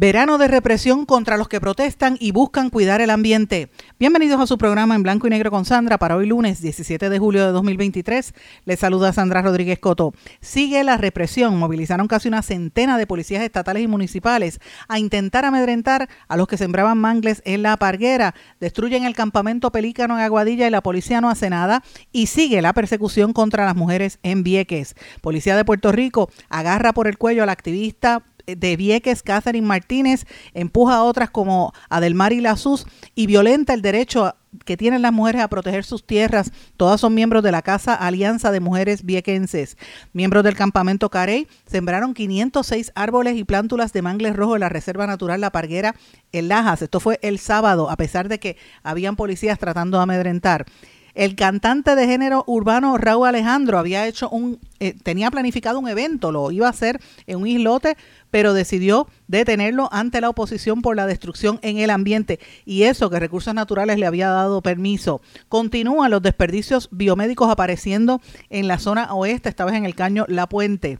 Verano de represión contra los que protestan y buscan cuidar el ambiente. Bienvenidos a su programa en blanco y negro con Sandra para hoy lunes 17 de julio de 2023. Les saluda Sandra Rodríguez Coto. Sigue la represión. Movilizaron casi una centena de policías estatales y municipales a intentar amedrentar a los que sembraban mangles en la parguera. Destruyen el campamento Pelícano en Aguadilla y la policía no hace nada. Y sigue la persecución contra las mujeres en Vieques. Policía de Puerto Rico agarra por el cuello al activista de Vieques, Catherine Martínez, empuja a otras como Adelmar y Sus y violenta el derecho que tienen las mujeres a proteger sus tierras. Todas son miembros de la Casa Alianza de Mujeres Viequenses. Miembros del campamento Carey sembraron 506 árboles y plántulas de mangles rojo en la Reserva Natural La Parguera en Lajas. Esto fue el sábado, a pesar de que habían policías tratando de amedrentar. El cantante de género urbano Raúl Alejandro había hecho un, eh, tenía planificado un evento, lo iba a hacer en un islote, pero decidió detenerlo ante la oposición por la destrucción en el ambiente y eso que Recursos Naturales le había dado permiso. Continúan los desperdicios biomédicos apareciendo en la zona oeste, esta vez en el caño La Puente.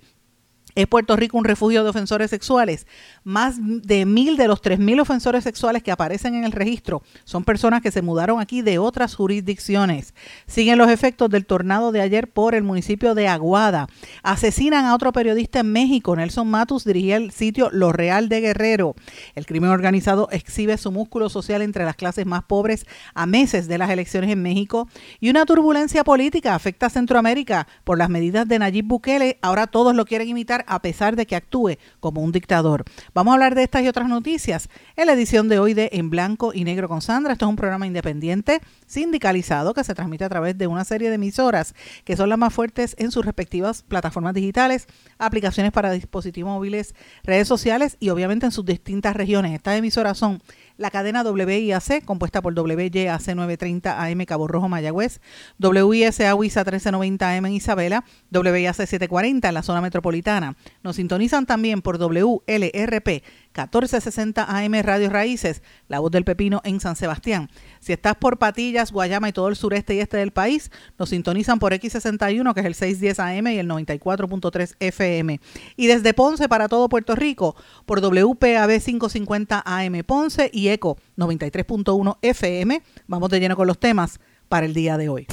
¿Es Puerto Rico un refugio de ofensores sexuales? Más de mil de los tres mil ofensores sexuales que aparecen en el registro son personas que se mudaron aquí de otras jurisdicciones. Siguen los efectos del tornado de ayer por el municipio de Aguada. Asesinan a otro periodista en México. Nelson Matus dirigía el sitio Lo Real de Guerrero. El crimen organizado exhibe su músculo social entre las clases más pobres a meses de las elecciones en México. Y una turbulencia política afecta a Centroamérica por las medidas de Nayib Bukele. Ahora todos lo quieren imitar a pesar de que actúe como un dictador. Vamos a hablar de estas y otras noticias en la edición de hoy de En Blanco y Negro con Sandra. Esto es un programa independiente, sindicalizado, que se transmite a través de una serie de emisoras que son las más fuertes en sus respectivas plataformas digitales, aplicaciones para dispositivos móviles, redes sociales y obviamente en sus distintas regiones. Estas emisoras son la cadena WIAC, compuesta por WYAC 930 AM Cabo Rojo Mayagüez, WISA WISA 1390 AM en Isabela, WIAC 740 en la zona metropolitana. Nos sintonizan también por WLRP 1460 AM Radio Raíces, La Voz del Pepino en San Sebastián. Si estás por Patillas, Guayama y todo el sureste y este del país, nos sintonizan por X61, que es el 610 AM y el 94.3 FM. Y desde Ponce para todo Puerto Rico, por WPAB 550 AM Ponce y ECO 93.1 FM. Vamos de lleno con los temas para el día de hoy.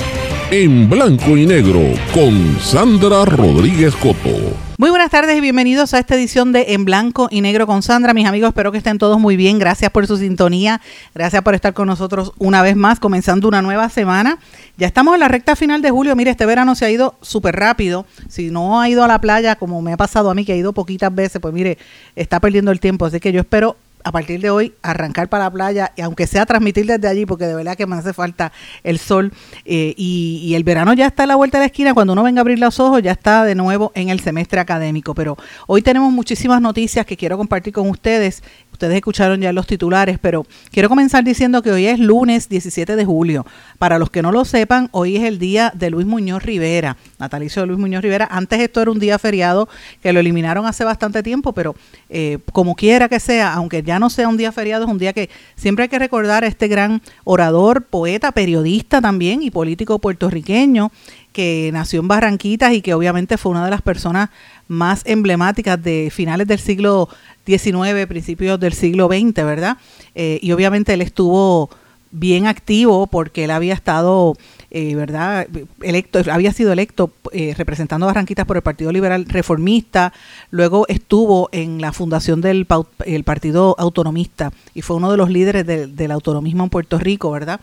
En blanco y negro con Sandra Rodríguez Coto. Muy buenas tardes y bienvenidos a esta edición de En blanco y negro con Sandra. Mis amigos, espero que estén todos muy bien. Gracias por su sintonía. Gracias por estar con nosotros una vez más, comenzando una nueva semana. Ya estamos en la recta final de julio. Mire, este verano se ha ido súper rápido. Si no ha ido a la playa, como me ha pasado a mí, que he ido poquitas veces, pues mire, está perdiendo el tiempo. Así que yo espero a partir de hoy arrancar para la playa, y aunque sea transmitir desde allí, porque de verdad que me hace falta el sol. Eh, y, y, el verano ya está a la vuelta de la esquina, cuando uno venga a abrir los ojos, ya está de nuevo en el semestre académico. Pero hoy tenemos muchísimas noticias que quiero compartir con ustedes Ustedes escucharon ya los titulares, pero quiero comenzar diciendo que hoy es lunes 17 de julio. Para los que no lo sepan, hoy es el día de Luis Muñoz Rivera, natalicio de Luis Muñoz Rivera. Antes esto era un día feriado que lo eliminaron hace bastante tiempo, pero eh, como quiera que sea, aunque ya no sea un día feriado, es un día que siempre hay que recordar a este gran orador, poeta, periodista también y político puertorriqueño que nació en Barranquitas y que obviamente fue una de las personas más emblemáticas de finales del siglo XIX, principios del siglo XX, ¿verdad? Eh, y obviamente él estuvo bien activo porque él había estado, eh, ¿verdad? Electo, había sido electo eh, representando a Barranquitas por el Partido Liberal Reformista, luego estuvo en la fundación del el Partido Autonomista y fue uno de los líderes del autonomismo en Puerto Rico, ¿verdad?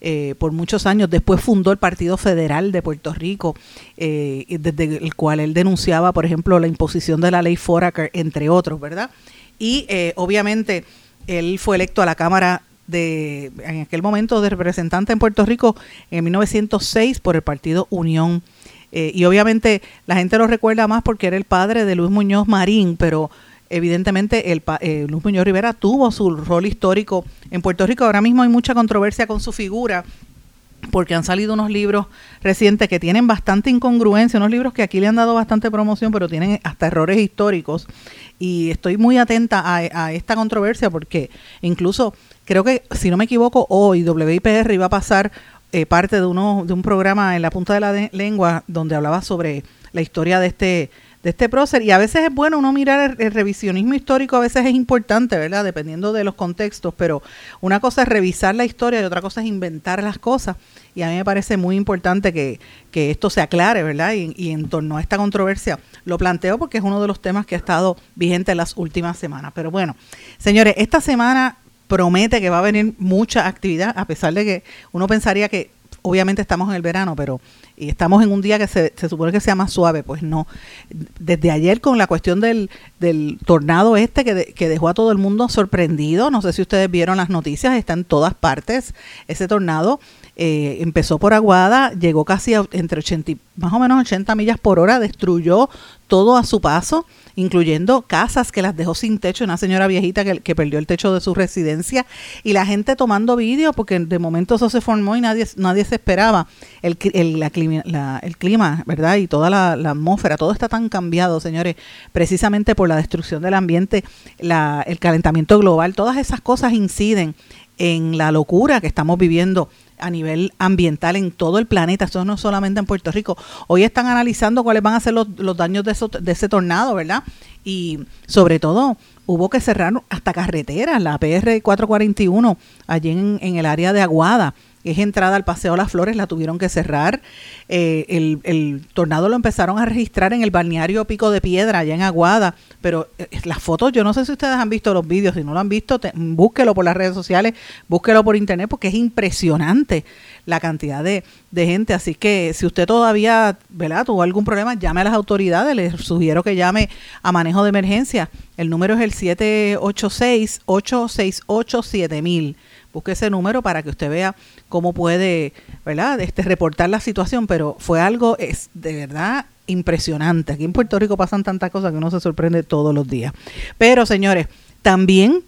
Eh, por muchos años. Después fundó el Partido Federal de Puerto Rico, eh, desde el cual él denunciaba, por ejemplo, la imposición de la ley Foraker, entre otros, ¿verdad? Y eh, obviamente él fue electo a la Cámara de, en aquel momento, de representante en Puerto Rico en 1906 por el Partido Unión. y obviamente la gente lo recuerda más porque era el padre de Luis Muñoz Marín, pero evidentemente el, eh, Luis Muñoz Rivera tuvo su rol histórico en Puerto Rico. Ahora mismo hay mucha controversia con su figura porque han salido unos libros recientes que tienen bastante incongruencia, unos libros que aquí le han dado bastante promoción, pero tienen hasta errores históricos. Y estoy muy atenta a, esta controversia porque incluso creo que, si no me equivoco, hoy WIPR iba a pasar eh, parte de, uno, de un programa en la punta de la lengua donde hablaba sobre la historia de este de este prócer. Y a veces es bueno uno mirar el, revisionismo histórico, a veces es importante, ¿verdad? Dependiendo de los contextos, pero una cosa es revisar la historia y otra cosa es inventar las cosas. Y a mí me parece muy importante que, que esto se aclare, ¿verdad? Y, y, en torno a esta controversia lo planteo porque es uno de los temas que ha estado vigente en las últimas semanas. Pero bueno, señores, esta semana promete que va a venir mucha actividad, a pesar de que uno pensaría que obviamente estamos en el verano, pero y estamos en un día que se, se, supone que sea más suave, pues no. Desde ayer con la cuestión del, del tornado este que, que dejó a todo el mundo sorprendido, no sé si ustedes vieron las noticias, está en todas partes ese tornado. Eh, empezó por Aguada, llegó casi a, entre 80, más o menos 80 millas por hora, destruyó todo a su paso incluyendo casas que las dejó sin techo, una señora viejita que, que perdió el techo de su residencia y la gente tomando vídeo porque de momento eso se formó y nadie, nadie se esperaba. El, el, la, el clima, ¿verdad? Y toda la, atmósfera, todo está tan cambiado, señores, precisamente por la destrucción del ambiente, la, el calentamiento global, todas esas cosas inciden en la locura que estamos viviendo a nivel ambiental en todo el planeta, esto no solamente en Puerto Rico. Hoy están analizando cuáles van a ser los, los daños de, de ese tornado, ¿verdad? Y sobre todo, hubo que cerrar hasta carreteras, la PR 441, allí en, en el área de Aguada es entrada al Paseo Las Flores, la tuvieron que cerrar. Eh, el, tornado lo empezaron a registrar en el balneario Pico de Piedra, allá en Aguada, pero eh, las fotos, yo no sé si ustedes han visto los vídeos, si no lo han visto, búsquelo por las redes sociales, búsquelo por internet, porque es impresionante la cantidad de, de gente. Así que si usted todavía ¿verdad? tuvo algún problema, llame a las autoridades, les sugiero que llame a manejo de emergencia. El número es el 786-868-7000 busque ese número para que usted vea cómo puede, ¿verdad? Este, reportar la situación, pero fue algo es de verdad impresionante. Aquí en Puerto Rico pasan tantas cosas que uno se sorprende todos los días. Pero señores, también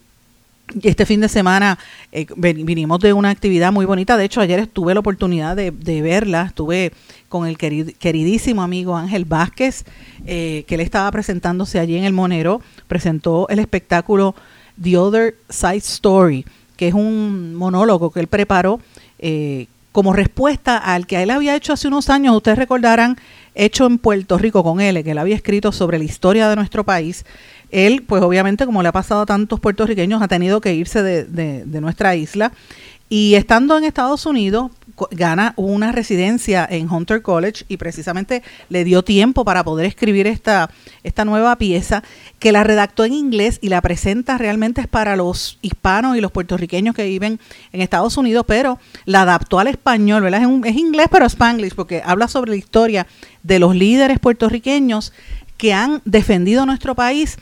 este fin de semana eh, vinimos de una actividad muy bonita. De hecho, ayer tuve la oportunidad de, verla. Estuve con el queridísimo amigo Ángel Vázquez, eh, que él estaba presentándose allí en el Monero. Presentó el espectáculo The Other Side Story que es un monólogo que él preparó eh, como respuesta al que él había hecho hace unos años, ustedes recordarán, hecho en Puerto Rico con él, que él había escrito sobre la historia de nuestro país. Él, pues obviamente, como le ha pasado a tantos puertorriqueños, ha tenido que irse de, de nuestra isla. Y estando en Estados Unidos, gana una residencia en Hunter College y precisamente le dio tiempo para poder escribir esta, esta nueva pieza que la redactó en inglés y la presenta realmente es para los hispanos y los puertorriqueños que viven en Estados Unidos, pero la adaptó al español, ¿verdad? Es, es inglés pero spanglish porque habla sobre la historia de los líderes puertorriqueños que han defendido nuestro país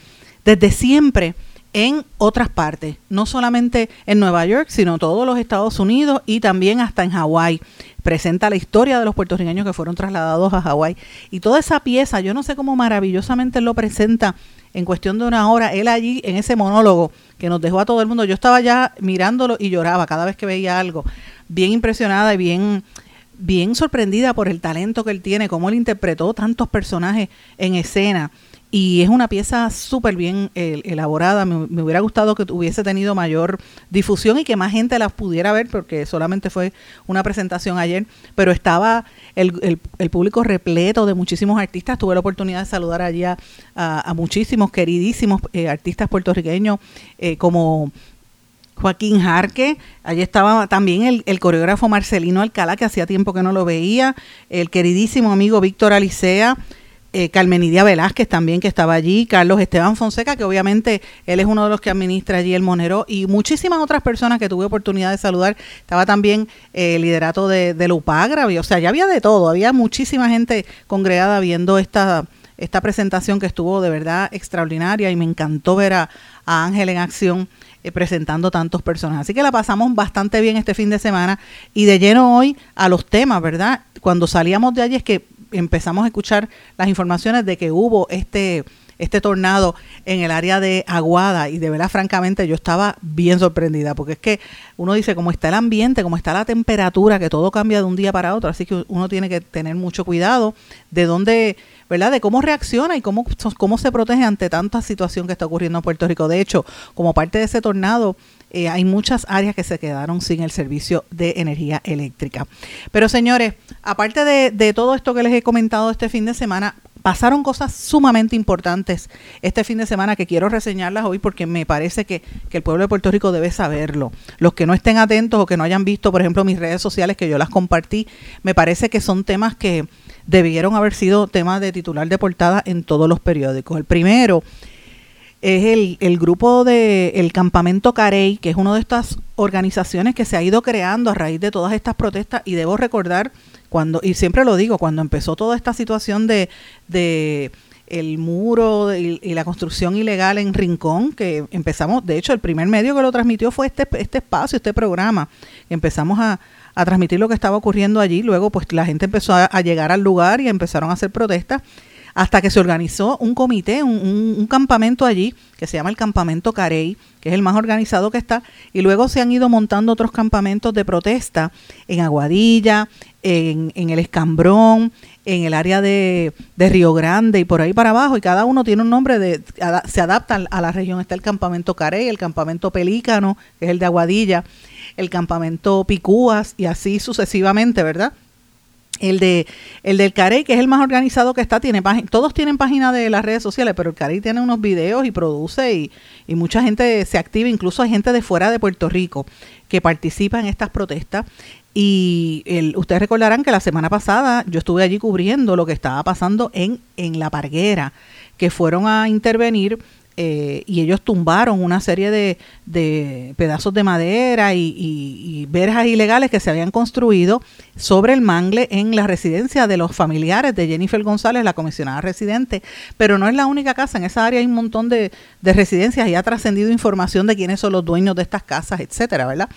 desde siempre en otras partes, no solamente en Nueva York, sino todos los Estados Unidos y también hasta en Hawái. Presenta la historia de los puertorriqueños que fueron trasladados a Hawái. Y toda esa pieza, yo no sé cómo maravillosamente lo presenta en cuestión de una hora, él allí en ese monólogo que nos dejó a todo el mundo. Yo estaba ya mirándolo y lloraba cada vez que veía algo. Bien impresionada y bien bien sorprendida por el talento que él tiene, cómo él interpretó tantos personajes en escena y es una pieza súper bien elaborada. Me, hubiera gustado que hubiese tenido mayor difusión y que más gente la pudiera ver, porque solamente fue una presentación ayer, pero estaba el, el, público repleto de muchísimos artistas. Tuve la oportunidad de saludar allí a, muchísimos queridísimos eh, artistas puertorriqueños eh, como Joaquín Jarque, allí estaba también el, el, coreógrafo Marcelino Alcalá, que hacía tiempo que no lo veía, el queridísimo amigo Víctor Alicea, eh, Carmenidia Velázquez también que estaba allí, Carlos Esteban Fonseca, que obviamente él es uno de los que administra allí el Monero, y muchísimas otras personas que tuve oportunidad de saludar. Estaba también eh, el liderato de, de Lupagra, o sea, ya había de todo, había muchísima gente congregada viendo esta, esta presentación que estuvo de verdad extraordinaria y me encantó ver a, Ángel en acción eh, presentando tantos personajes. Así que la pasamos bastante bien este fin de semana y de lleno hoy a los temas, ¿verdad? Cuando salíamos de allí es que empezamos a escuchar las informaciones de que hubo este este tornado en el área de Aguada. Y de verdad francamente yo estaba bien sorprendida porque es que uno dice cómo está el ambiente, cómo está la temperatura, que todo cambia de un día para otro, así que uno tiene que tener mucho cuidado de dónde, ¿verdad? De cómo reacciona y cómo, cómo se protege ante tanta situación que está ocurriendo en Puerto Rico. De hecho, como parte de ese tornado, eh, hay muchas áreas que se quedaron sin el servicio de energía eléctrica. Pero señores, aparte de, de todo esto que les he comentado este fin de semana, pasaron cosas sumamente importantes este fin de semana que quiero reseñarlas hoy porque me parece que, que, el pueblo de Puerto Rico debe saberlo. Los que no estén atentos o que no hayan visto, por ejemplo, mis redes sociales que yo las compartí, me parece que son temas que debieron haber sido temas de titular de portada en todos los periódicos. El primero es el, el grupo de el Campamento Carey, que es una de estas organizaciones que se ha ido creando a raíz de todas estas protestas y debo recordar cuando, y siempre lo digo, cuando empezó toda esta situación de, de el muro y, la construcción ilegal en Rincón, que empezamos, de hecho, el primer medio que lo transmitió fue este, este espacio, este programa. Empezamos a, a transmitir lo que estaba ocurriendo allí. Luego, pues la gente empezó a, llegar al lugar y empezaron a hacer protestas hasta que se organizó un comité, un, campamento allí, que se llama el Campamento Carey, que es el más organizado que está, y luego se han ido montando otros campamentos de protesta en Aguadilla, en, el Escambrón, en el área de, Río Grande y por ahí para abajo, y cada uno tiene un nombre, de se adapta a la región. Está el Campamento Carey, el Campamento Pelícano, que es el de Aguadilla, el Campamento Picúas, y así sucesivamente, ¿verdad? El de el del Carey, que es el más organizado que está, tiene todos tienen página de las redes sociales, pero el Carey tiene unos videos y produce y, y, mucha gente se activa, incluso hay gente de fuera de Puerto Rico que participa en estas protestas. Y ustedes recordarán que la semana pasada yo estuve allí cubriendo lo que estaba pasando en, en La Parguera, que fueron a intervenir eh, y ellos tumbaron una serie de, de pedazos de madera y, verjas ilegales que se habían construido sobre el mangle en la residencia de los familiares de Jennifer González, la comisionada residente. Pero no es la única casa, en esa área hay un montón de, de residencias y ha trascendido información de quiénes son los dueños de estas casas, etcétera, ¿verdad?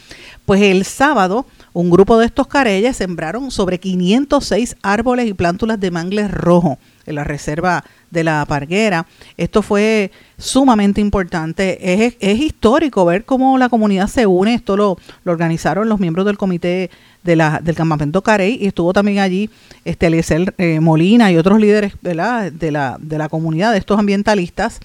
Pues el sábado un grupo de estos careyes sembraron sobre 506 árboles y plántulas de mangle rojo en la reserva de la Parguera. Esto fue sumamente importante. Es, es histórico ver cómo la comunidad se une. Esto lo, lo organizaron los miembros del comité de la, del campamento Carey y estuvo también allí este Eliezer eh, Molina y otros líderes De, la, de la comunidad, de estos ambientalistas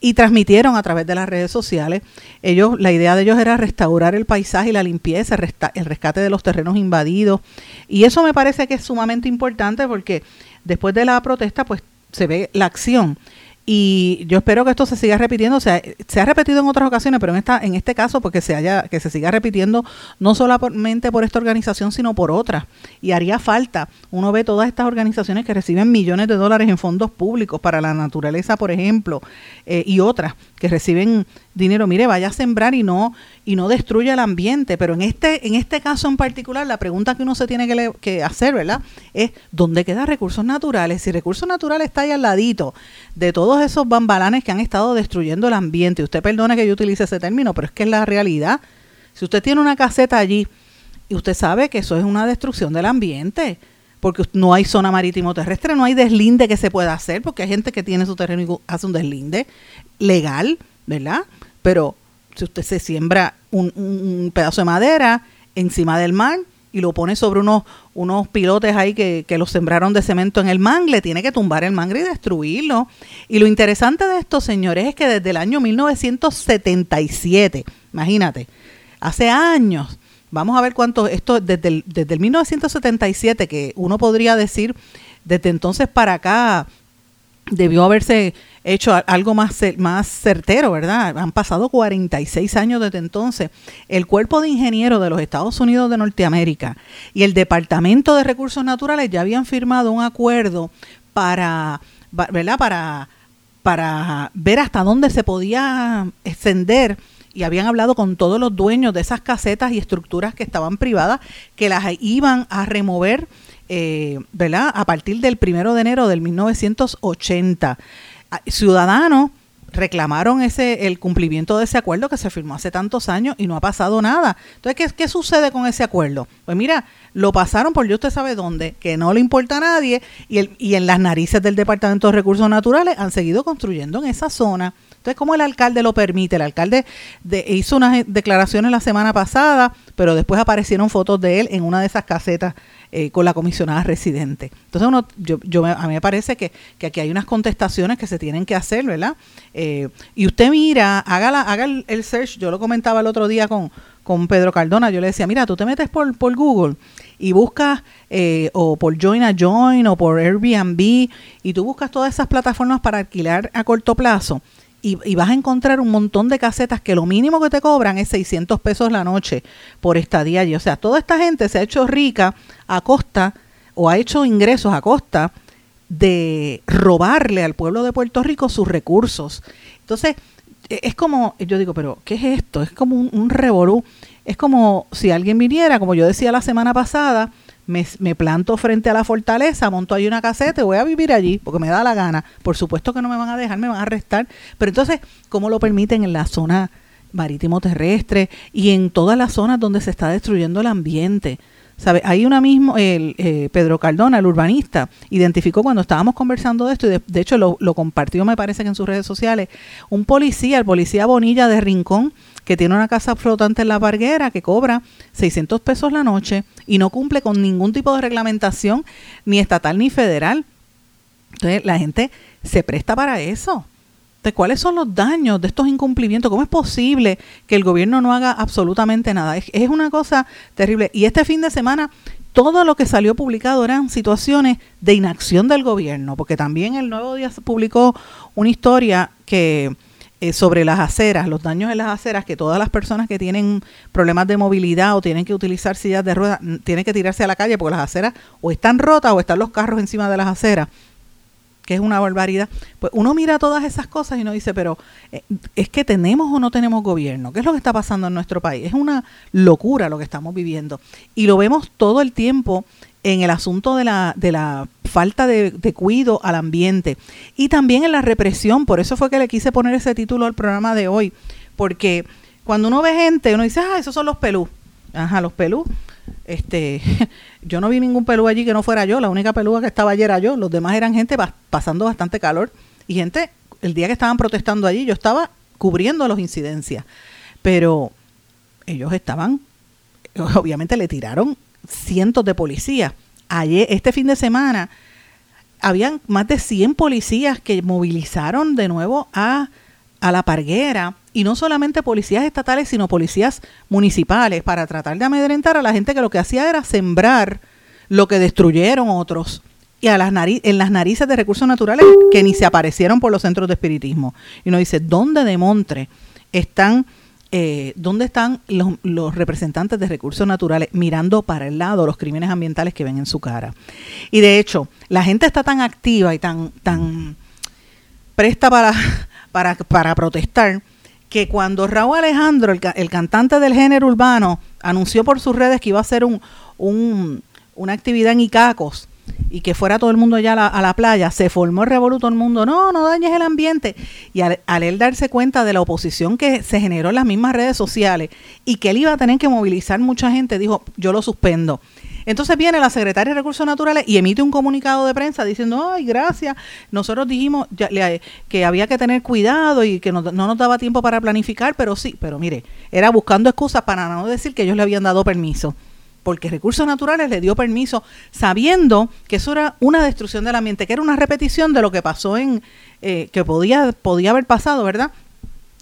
y transmitieron a través de las redes sociales. Ellos, la idea de ellos era restaurar el paisaje y la limpieza, el rescate de los terrenos invadidos. Y eso me parece que es sumamente importante porque después de la protesta, pues se ve la acción. Y yo espero que esto se siga repitiendo, o sea, se ha repetido en otras ocasiones, pero en esta en este caso porque se haya que se siga repitiendo no solamente por esta organización, sino por otras. Y haría falta, uno ve todas estas organizaciones que reciben millones de dólares en fondos públicos para la naturaleza, por ejemplo, eh, y otras que reciben dinero, mire, vaya a sembrar y no y no destruya el ambiente, pero en este en este caso en particular la pregunta que uno se tiene que, que hacer, ¿verdad? Es ¿dónde quedan recursos naturales? Si recursos naturales está ahí al ladito de todos esos bambalanes que han estado destruyendo el ambiente. Usted perdone que yo utilice ese término, pero es que es la realidad. Si usted tiene una caseta allí y usted sabe que eso es una destrucción del ambiente, porque no hay zona marítimo terrestre, no hay deslinde que se pueda hacer, porque hay gente que tiene su terreno y hace un deslinde legal, ¿verdad? Pero si usted se siembra un, pedazo de madera encima del mar y lo pone sobre unos, unos pilotes ahí que, que lo sembraron de cemento en el mangle, tiene que tumbar el mangle y destruirlo. Y lo interesante de esto, señores, es que desde el año 1977, imagínate, hace años, vamos a ver cuánto, esto desde el, desde el 1977, que uno podría decir, desde entonces para acá, debió haberse hecho algo más, más certero, ¿verdad? Han pasado 46 años desde entonces. El Cuerpo de Ingenieros de los Estados Unidos de Norteamérica y el Departamento de Recursos Naturales ya habían firmado un acuerdo para, ¿verdad? Para, para ver hasta dónde se podía extender y habían hablado con todos los dueños de esas casetas y estructuras que estaban privadas que las iban a remover eh, ¿verdad? A partir del primero de enero del 1980. Ah, ciudadanos reclamaron ese el cumplimiento de ese acuerdo que se firmó hace tantos años y no ha pasado nada. Entonces, ¿qué, qué sucede con ese acuerdo? Pues mira, lo pasaron por yo usted sabe dónde, que no le importa a nadie y, el, y en las narices del Departamento de Recursos Naturales han seguido construyendo en esa zona. Entonces, ¿cómo el alcalde lo permite? El alcalde hizo unas declaraciones la semana pasada, pero después aparecieron fotos de él en una de esas casetas eh, con la comisionada residente. Entonces, uno, yo, yo, a mí me parece que, que, aquí hay unas contestaciones que se tienen que hacer, ¿verdad? Eh, y usted mira, haga, haga el, el, search, yo lo comentaba el otro día con, con Pedro Cardona, yo le decía, mira, tú te metes por, por Google y buscas eh, o por Join a Join o por Airbnb y tú buscas todas esas plataformas para alquilar a corto plazo y, vas a encontrar un montón de casetas que lo mínimo que te cobran es 600 pesos la noche por estadía allí. O sea, toda esta gente se ha hecho rica a costa o ha hecho ingresos a costa de robarle al pueblo de Puerto Rico sus recursos. Entonces, e, es como, yo digo, pero ¿qué es esto? Es como un, un revolú. Es como si alguien viniera, como yo decía la semana pasada, me, planto frente a la fortaleza, monto ahí una caseta y voy a vivir allí porque me da la gana. Por supuesto que no me van a dejar, me van a arrestar. Pero entonces, ¿cómo lo permiten en la zona marítimo terrestre y en todas las zonas donde se está destruyendo el ambiente? ¿Sabe? Hay una mismo, el, eh, Pedro Cardona, el urbanista, identificó cuando estábamos conversando de esto, y de, hecho lo, lo, compartió, me parece que en sus redes sociales, un policía, el policía Bonilla de Rincón, que tiene una casa flotante en la Parguera que cobra 600 pesos la noche y no cumple con ningún tipo de reglamentación, ni estatal ni federal. Entonces la gente se presta para eso. ¿Cuáles son los daños de estos incumplimientos? ¿Cómo es posible que el gobierno no haga absolutamente nada? Es, una cosa terrible. Y este fin de semana todo lo que salió publicado eran situaciones de inacción del gobierno, porque también el Nuevo Día publicó una historia eh, sobre las aceras, los daños en las aceras, que todas las personas que tienen problemas de movilidad o tienen que utilizar sillas de ruedas, tienen que tirarse a la calle porque las aceras o están rotas o están los carros encima de las aceras que es una barbaridad, pues uno mira todas esas cosas y uno dice, pero eh, es que tenemos o no tenemos gobierno, ¿qué es lo que está pasando en nuestro país? Es una locura lo que estamos viviendo y lo vemos todo el tiempo en el asunto de la, de la falta de, cuidado al ambiente y también en la represión. Por eso fue que le quise poner ese título al programa de hoy, porque cuando uno ve gente, uno dice, ah, esos son los pelú. Ajá, los pelú. Este, yo no vi ningún pelú allí que no fuera yo, la única pelúa que estaba ayer era yo, los demás eran gente pasando bastante calor y gente, el día que estaban protestando allí, yo estaba cubriendo las incidencias, pero ellos estaban, obviamente le tiraron cientos de policías. Ayer, este fin de semana, habían más de 100 policías que movilizaron de nuevo a, a la parguera y no solamente policías estatales, sino policías municipales para tratar de amedrentar a la gente que lo que hacía era sembrar lo que destruyeron otros y a las en las narices de recursos naturales que ni se aparecieron por los centros de espiritismo. Y uno dice, ¿dónde de Montre están eh, ¿dónde están los, representantes de recursos naturales mirando para el lado los crímenes ambientales que ven en su cara? Y de hecho, la gente está tan activa y tan, tan presta para, para, para protestar que cuando Raúl Alejandro, el, cantante del género urbano, anunció por sus redes que iba a hacer un, un, una actividad en Icacos, y que fuera todo el mundo allá a la, playa, se formó el revoluto el mundo, no, no dañes el ambiente. Y al, él darse cuenta de la oposición que se generó en las mismas redes sociales y que él iba a tener que movilizar mucha gente, dijo, yo lo suspendo. Entonces viene la secretaria de Recursos Naturales y emite un comunicado de prensa diciendo, ay, gracias, nosotros dijimos que había que tener cuidado y que no, no, nos daba tiempo para planificar, pero sí, pero mire, era buscando excusas para no decir que ellos le habían dado permiso porque Recursos Naturales le dio permiso sabiendo que eso era una destrucción del ambiente, que era una repetición de lo que pasó en, eh, que podía, podía haber pasado, ¿verdad?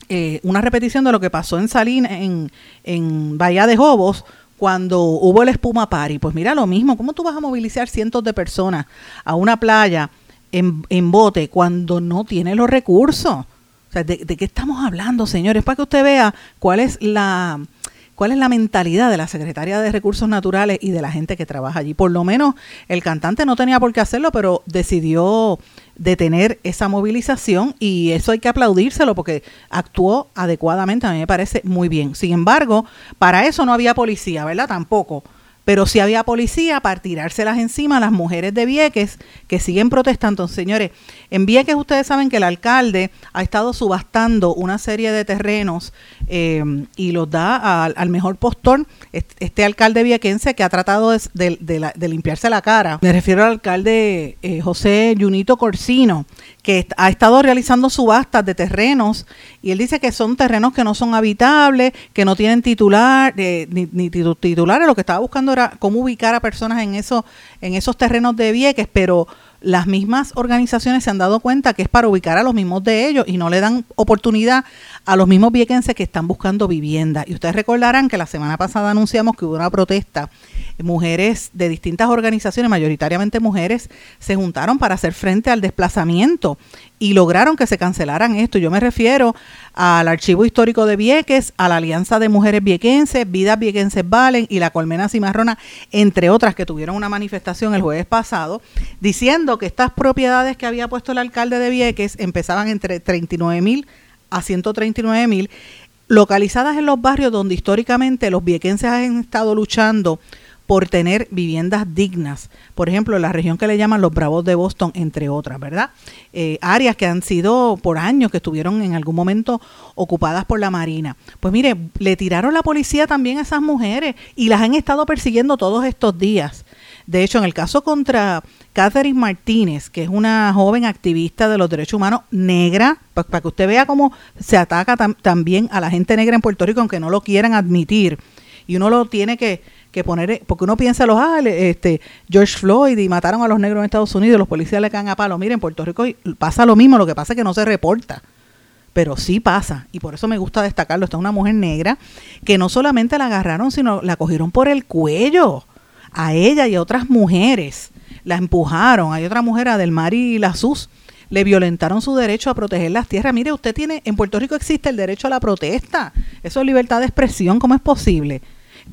Eh, una repetición de lo que pasó en Salín, en, en Bahía de Jobos, cuando hubo el espuma party. Pues mira lo mismo, ¿cómo tú vas a movilizar cientos de personas a una playa en, en bote cuando no tiene los recursos? O sea, ¿de, ¿de qué estamos hablando, señores? Para que usted vea cuál es la cuál es la mentalidad de la secretaria de Recursos Naturales y de la gente que trabaja allí. Por lo menos el cantante no tenía por qué hacerlo, pero decidió detener esa movilización y eso hay que aplaudírselo porque actuó adecuadamente, a mí me parece muy bien. Sin embargo, para eso no había policía, ¿verdad? Tampoco. Pero sí había policía para tirárselas encima a las mujeres de Vieques que siguen protestando. Señores, en Vieques ustedes saben que el alcalde ha estado subastando una serie de terrenos eh, y los da al mejor postor. Este, alcalde viequense que ha tratado de, limpiarse la cara. Me refiero al alcalde eh, José Junito Corsino, que ha estado realizando subastas de terrenos y él dice que son terrenos que no son habitables, que no tienen titular, eh, ni, ni, titulares. Lo que estaba buscando era cómo ubicar a personas en, eso, en esos terrenos de Vieques, pero las mismas organizaciones se han dado cuenta que es para ubicar a los mismos de ellos y no le dan oportunidad a los mismos viequenses que están buscando vivienda. Y ustedes recordarán que la semana pasada anunciamos que hubo una protesta mujeres de distintas organizaciones, mayoritariamente mujeres, se juntaron para hacer frente al desplazamiento y lograron que se cancelaran esto. Yo me refiero al Archivo Histórico de Vieques, a la Alianza de Mujeres Viequenses, Vidas Viequenses Valen y la Colmena Cimarrona, entre otras que tuvieron una manifestación el jueves pasado, diciendo que estas propiedades que había puesto el alcalde de Vieques empezaban entre 39 mil a 139 mil, localizadas en los barrios donde históricamente los viequenses han estado luchando por tener viviendas dignas. Por ejemplo, la región que le llaman los Bravos de Boston, entre otras, ¿verdad? Eh, áreas que han sido por años, que estuvieron en algún momento ocupadas por la Marina. Pues mire, le tiraron la policía también a esas mujeres y las han estado persiguiendo todos estos días. De hecho, en el caso contra Catherine Martínez, que es una joven activista de los derechos humanos negra, pues, para que usted vea cómo se ataca también a la gente negra en Puerto Rico, aunque no lo quieran admitir. Y uno lo tiene que, que poner, porque uno piensa los, ah, este, George Floyd y mataron a los negros en Estados Unidos, los policías le caen a palo. Miren, en Puerto Rico pasa lo mismo, lo que pasa es que no se reporta. Pero sí pasa, y por eso me gusta destacarlo. Esta es una mujer negra que no solamente la agarraron, sino la cogieron por el cuello a ella y a otras mujeres. La empujaron. Hay otra mujer, Adelmari Sus le violentaron su derecho a proteger las tierras. Mire, usted tiene, en Puerto Rico existe el derecho a la protesta. Eso es libertad de expresión, ¿cómo es posible?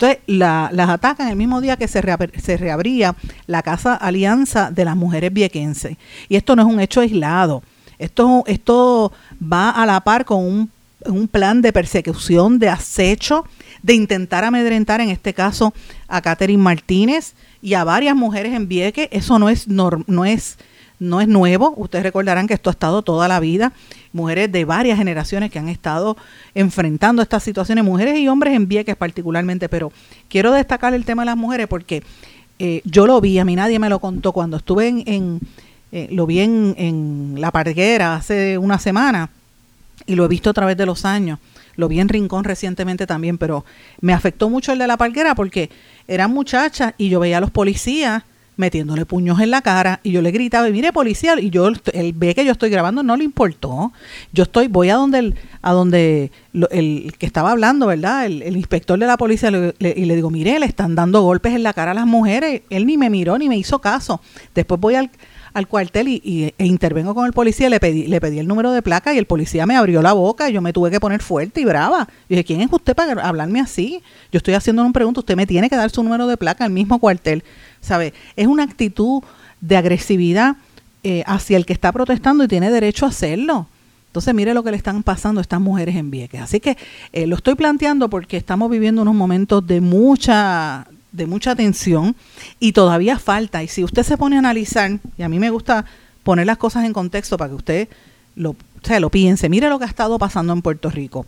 Entonces, las atacan el mismo día que se, se reabría la Casa Alianza de las Mujeres Viequenses. Y esto no es un hecho aislado. Esto, esto va a la par con un, un plan de persecución, de acecho, de intentar amedrentar, en este caso, a Catherine Martínez y a varias mujeres en Vieques. Eso no es, no es no es nuevo, ustedes recordarán que esto ha estado toda la vida, mujeres de varias generaciones que han estado enfrentando estas situaciones, mujeres y hombres en Vieques particularmente, pero quiero destacar el tema de las mujeres porque eh, yo lo vi, a mí nadie me lo contó cuando estuve en, eh, lo vi en, en La Parguera hace una semana y lo he visto a través de los años. Lo vi en Rincón recientemente también, pero me afectó mucho el de la parguera porque eran muchachas y yo veía a los policías metiéndole puños en la cara y yo le gritaba, mire policía, y yo, él ve que yo estoy grabando, no le importó. Yo estoy, voy a donde el, a donde el que estaba hablando, ¿verdad? El, inspector de la policía y le digo, mire, le están dando golpes en la cara a las mujeres. Él ni me miró ni me hizo caso. Después voy al, al cuartel y, e intervengo con el policía, le pedí, le pedí el número de placa y el policía me abrió la boca y yo me tuve que poner fuerte y brava. Yo dije, ¿quién es usted para hablarme así? Yo estoy haciendo una pregunta, usted me tiene que dar su número de placa al mismo cuartel. ¿Sabe? Es una actitud de agresividad eh, hacia el que está protestando y tiene derecho a hacerlo. Entonces, mire lo que le están pasando a estas mujeres en Vieques. Así que eh, lo estoy planteando porque estamos viviendo unos momentos de mucha de mucha tensión y todavía falta. Y si usted se pone a analizar, y a mí me gusta poner las cosas en contexto para que usted lo, o lo piense, mire lo que ha estado pasando en Puerto Rico.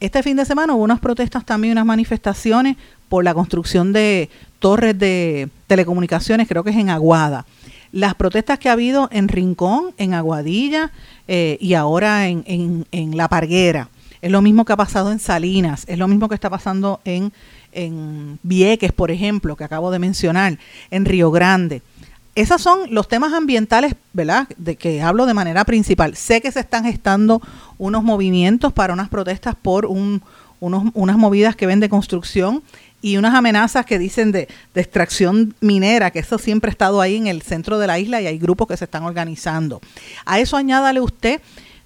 Este fin de semana hubo unas protestas también, unas manifestaciones por la construcción de torres de telecomunicaciones, creo que es en Aguada. Las protestas que ha habido en Rincón, en Aguadilla eh, y ahora en, en, La Parguera. Es lo mismo que ha pasado en Salinas, es lo mismo que está pasando en, en Vieques, por ejemplo, que acabo de mencionar, en Río Grande. Esos son los temas ambientales, ¿verdad? De que hablo de manera principal. Sé que se están gestando unos movimientos para unas protestas por un, unos, unas movidas que ven de construcción y unas amenazas que dicen de, extracción minera, que eso siempre ha estado ahí en el centro de la isla y hay grupos que se están organizando. A eso añádale usted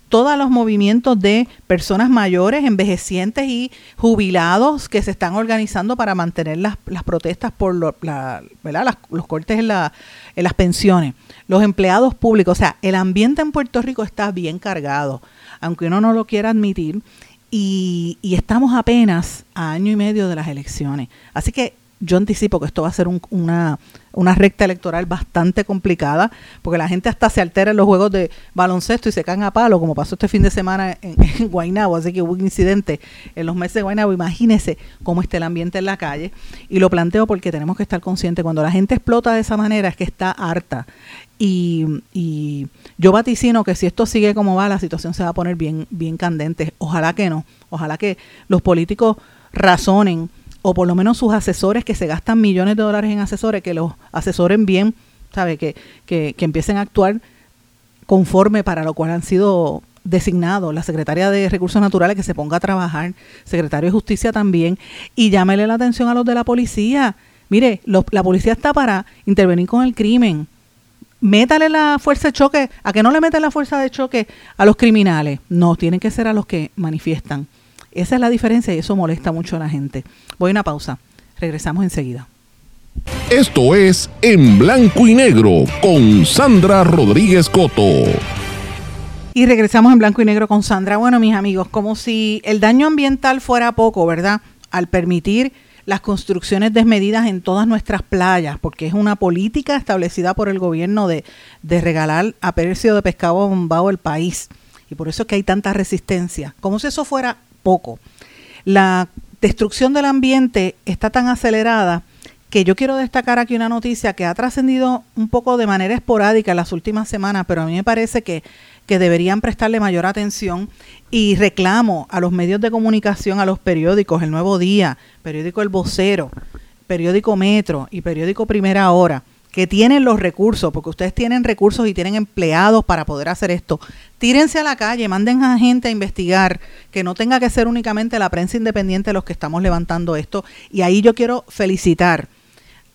todos los movimientos de personas mayores, envejecientes y jubilados que se están organizando para mantener las, las protestas por la, ¿verdad? los cortes en, la, en las pensiones, los empleados públicos, o sea, el ambiente en Puerto Rico está bien cargado, aunque uno no lo quiera admitir, y, estamos apenas a año y medio de las elecciones. Así que yo anticipo que esto va a ser una, una recta electoral bastante complicada, porque la gente hasta se altera en los juegos de baloncesto y se caen a palo, como pasó este fin de semana en, en así que hubo un incidente en los meses de Guaynabo, imagínese cómo está el ambiente en la calle, y lo planteo porque tenemos que estar conscientes, cuando la gente explota de esa manera es que está harta, y, y, yo vaticino que si esto sigue como va, la situación se va a poner bien, bien candente. Ojalá que no. Ojalá que los políticos razonen, o por lo menos sus asesores que se gastan millones de dólares en asesores, que los asesoren bien, ¿sabe? Que, que, empiecen a actuar conforme para lo cual han sido designados. La secretaria de Recursos Naturales que se ponga a trabajar, secretario de Justicia también, y llámele la atención a los de la policía. Mire, la policía está para intervenir con el crimen métale la fuerza de choque, a que no le meten la fuerza de choque a los criminales. No, tienen que ser a los que manifiestan. Esa es la diferencia y eso molesta mucho a la gente. Voy a una pausa. Regresamos enseguida. Esto es En Blanco y Negro con Sandra Rodríguez Coto. Y regresamos en Blanco y Negro con Sandra. Bueno, mis amigos, como si el daño ambiental fuera poco, ¿verdad? Al permitir las construcciones desmedidas en todas nuestras playas, porque es una política establecida por el gobierno de, de regalar a precio de pescado bombado el país. Y por eso es que hay tanta resistencia. Como si eso fuera poco. La destrucción del ambiente está tan acelerada que yo quiero destacar aquí una noticia que ha trascendido un poco de manera esporádica en las últimas semanas, pero a mí me parece que que deberían prestarle mayor atención y reclamo a los medios de comunicación, a los periódicos, El Nuevo Día, periódico El Vocero, periódico Metro y periódico Primera Hora, que tienen los recursos, porque ustedes tienen recursos y tienen empleados para poder hacer esto. Tírense a la calle, manden a gente a investigar, que no tenga que ser únicamente la prensa independiente los que estamos levantando esto. Y ahí yo quiero felicitar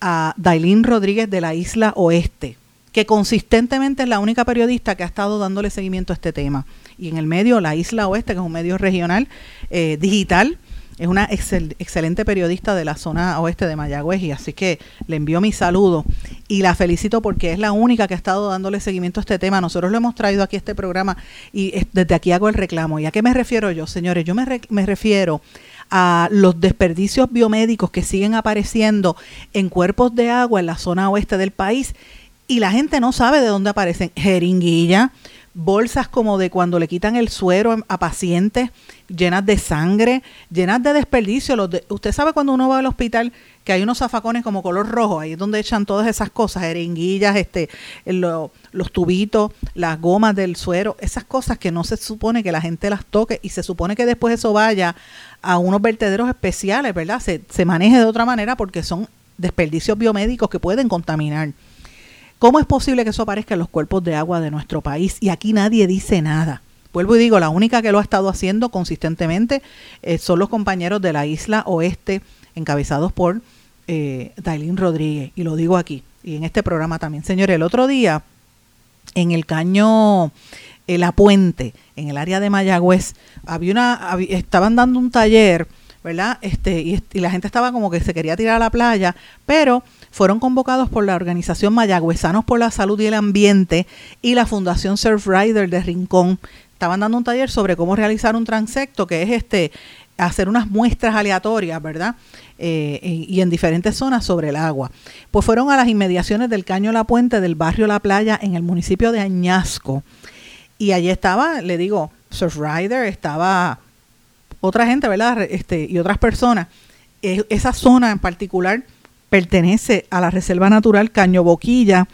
a Dailín Rodríguez de la Isla Oeste, que consistentemente es la única periodista que ha estado dándole seguimiento a este tema. Y en el medio, la Isla Oeste, que es un medio regional eh, digital, es una excelente periodista de la zona oeste de Mayagüez y así que le envío mi saludo y la felicito porque es la única que ha estado dándole seguimiento a este tema. Nosotros lo hemos traído aquí a este programa y desde aquí hago el reclamo. ¿Y a qué me refiero yo, señores? Yo me, refiero a los desperdicios biomédicos que siguen apareciendo en cuerpos de agua en la zona oeste del país y la gente no sabe de dónde aparecen jeringuillas, bolsas como de cuando le quitan el suero a pacientes llenas de sangre, llenas de desperdicio. Usted sabe cuando uno va al hospital que hay unos zafacones como color rojo, ahí es donde echan todas esas cosas, jeringuillas, este, los tubitos, las gomas del suero, esas cosas que no se supone que la gente las toque y se supone que después eso vaya a unos vertederos especiales, ¿verdad? Se, se maneje de otra manera porque son desperdicios biomédicos que pueden contaminar. ¿Cómo es posible que eso aparezca en los cuerpos de agua de nuestro país? Y aquí nadie dice nada. Vuelvo y digo, la única que lo ha estado haciendo consistentemente eh, son los compañeros de la isla oeste, encabezados por eh, Dailín Rodríguez. Y lo digo aquí, y en este programa también. Señores, el otro día, en el caño eh, La Puente, en el área de Mayagüez, había una, estaban dando un taller, ¿verdad? Este, y, y la gente estaba como que se quería tirar a la playa, pero fueron convocados por la organización Mayagüezanos por la Salud y el Ambiente y la Fundación Surf Rider de Rincón. Estaban dando un taller sobre cómo realizar un transecto, que es este hacer unas muestras aleatorias, ¿verdad? Eh, y en diferentes zonas sobre el agua. Pues fueron a las inmediaciones del Caño La Puente del barrio La Playa en el municipio de Añasco. Y allí estaba, le digo, Surf Rider, estaba otra gente, ¿verdad? Este, y otras personas. esa zona en particular pertenece a la Reserva Natural Caño Boquilla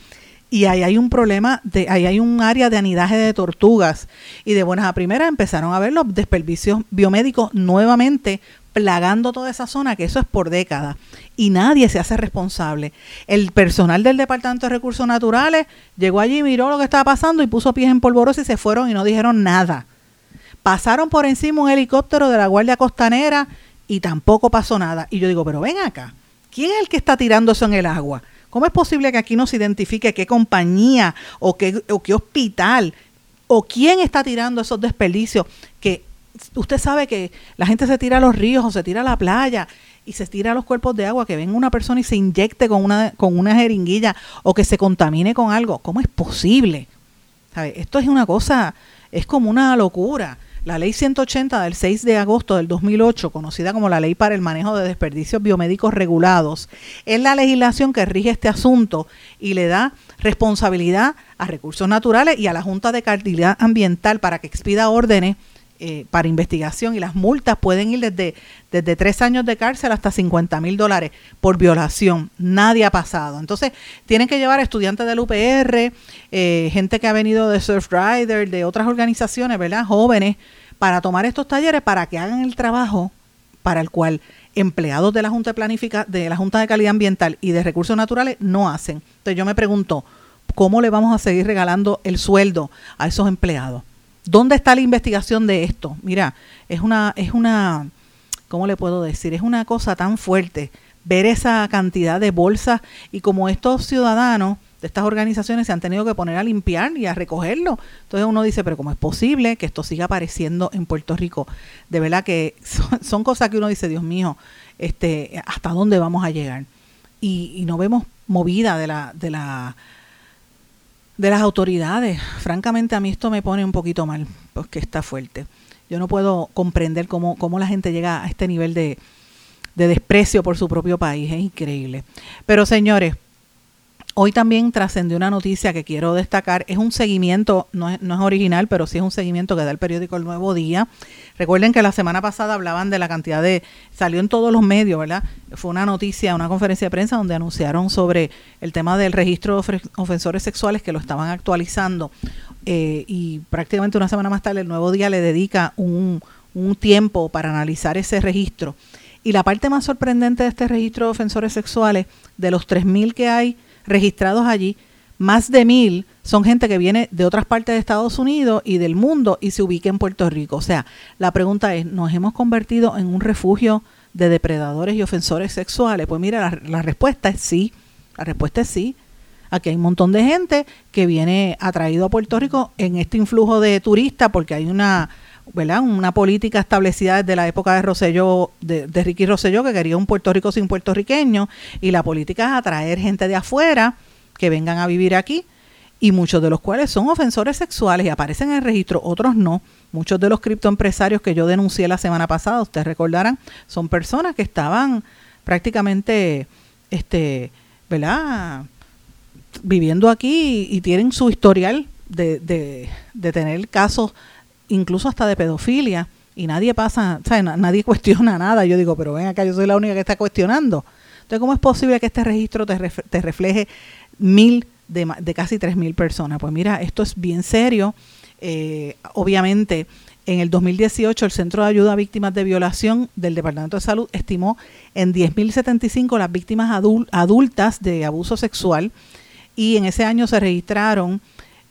y ahí hay un problema, de, ahí hay un área de anidaje de tortugas y de buenas a primeras empezaron a ver los desperdicios biomédicos nuevamente plagando toda esa zona, que eso es por décadas, y nadie se hace responsable. El personal del Departamento de Recursos Naturales llegó allí, miró lo que estaba pasando y puso pies en polvorosa y se fueron y no dijeron nada. Pasaron por encima un helicóptero de la Guardia Costanera y tampoco pasó nada. Y yo digo, pero ven acá, ¿Quién es el que está tirando eso en el agua? ¿Cómo es posible que aquí no se identifique qué compañía o qué, qué hospital o quién está tirando esos desperdicios? Que usted sabe que la gente se tira a los ríos o se tira a la playa y se tira a los cuerpos de agua, que venga una persona y se inyecte con una, con una jeringuilla o que se contamine con algo. ¿Cómo es posible? Esto es una cosa, es como una locura. La ley 180 del 6 de agosto del 2008, conocida como la Ley para el Manejo de Desperdicios Biomédicos Regulados, es la legislación que rige este asunto y le da responsabilidad a recursos naturales y a la Junta de Calidad Ambiental para que expida órdenes eh, para investigación y las multas pueden ir desde, desde tres años de cárcel hasta 50 mil dólares por violación. Nadie ha pasado. Entonces, tienen que llevar estudiantes del UPR, eh, gente que ha venido de Surfrider, de otras organizaciones, ¿verdad? Jóvenes, para tomar estos talleres para que hagan el trabajo para el cual empleados de la Junta de Planifica, de la Junta de Calidad Ambiental y de Recursos Naturales no hacen. Entonces yo me pregunto, ¿cómo le vamos a seguir regalando el sueldo a esos empleados? ¿Dónde está la investigación de esto? Mira, es una, es una, ¿cómo le puedo decir? Es una cosa tan fuerte ver esa cantidad de bolsas y como estos ciudadanos de estas organizaciones se han tenido que poner a limpiar y a recogerlo. Entonces uno dice, pero ¿cómo es posible que esto siga apareciendo en Puerto Rico? De verdad que son, cosas que uno dice, Dios mío, este, ¿hasta dónde vamos a llegar? Y, y no vemos movida de la, de la de las autoridades. Francamente a mí esto me pone un poquito mal, porque está fuerte. Yo no puedo comprender cómo, cómo la gente llega a este nivel de, de desprecio por su propio país. Es increíble. Pero señores, Hoy también trascendió una noticia que quiero destacar. Es un seguimiento, no es, original, pero sí es un seguimiento que da el periódico El Nuevo Día. Recuerden que la semana pasada hablaban de la cantidad de, salió en todos los medios, ¿verdad? Fue una noticia, una conferencia de prensa donde anunciaron sobre el tema del registro de ofensores sexuales que lo estaban actualizando. Eh, y prácticamente una semana más tarde el Nuevo Día le dedica un, un tiempo para analizar ese registro. Y la parte más sorprendente de este registro de ofensores sexuales, de los 3.000 que hay, registrados allí, más de mil son gente que viene de otras partes de Estados Unidos y del mundo y se ubica en Puerto Rico. O sea, la pregunta es, ¿nos hemos convertido en un refugio de depredadores y ofensores sexuales? Pues mira, la, la respuesta es sí. La respuesta es sí. Aquí hay un montón de gente que viene atraído a Puerto Rico en este influjo de turistas porque hay una, ¿verdad? una política establecida desde la época de Rosselló, de, de Ricky Rosselló, que quería un Puerto Rico sin puertorriqueños, y la política es atraer gente de afuera que vengan a vivir aquí, y muchos de los cuales son ofensores sexuales y aparecen en el registro, otros no. Muchos de los criptoempresarios que yo denuncié la semana pasada, ustedes recordarán, son personas que estaban prácticamente, este, ¿verdad? Viviendo aquí y, tienen su historial de, de, de tener casos incluso hasta de pedofilia, y nadie pasa, o nadie cuestiona nada. Yo digo, pero ven acá, yo soy la única que está cuestionando. Entonces, ¿cómo es posible que este registro te, te refleje mil de, de casi tres mil personas? Pues mira, esto es bien serio. Eh, obviamente, en el 2018, el Centro de Ayuda a Víctimas de Violación del Departamento de Salud estimó en 10.075 las víctimas adultas de abuso sexual y en ese año se registraron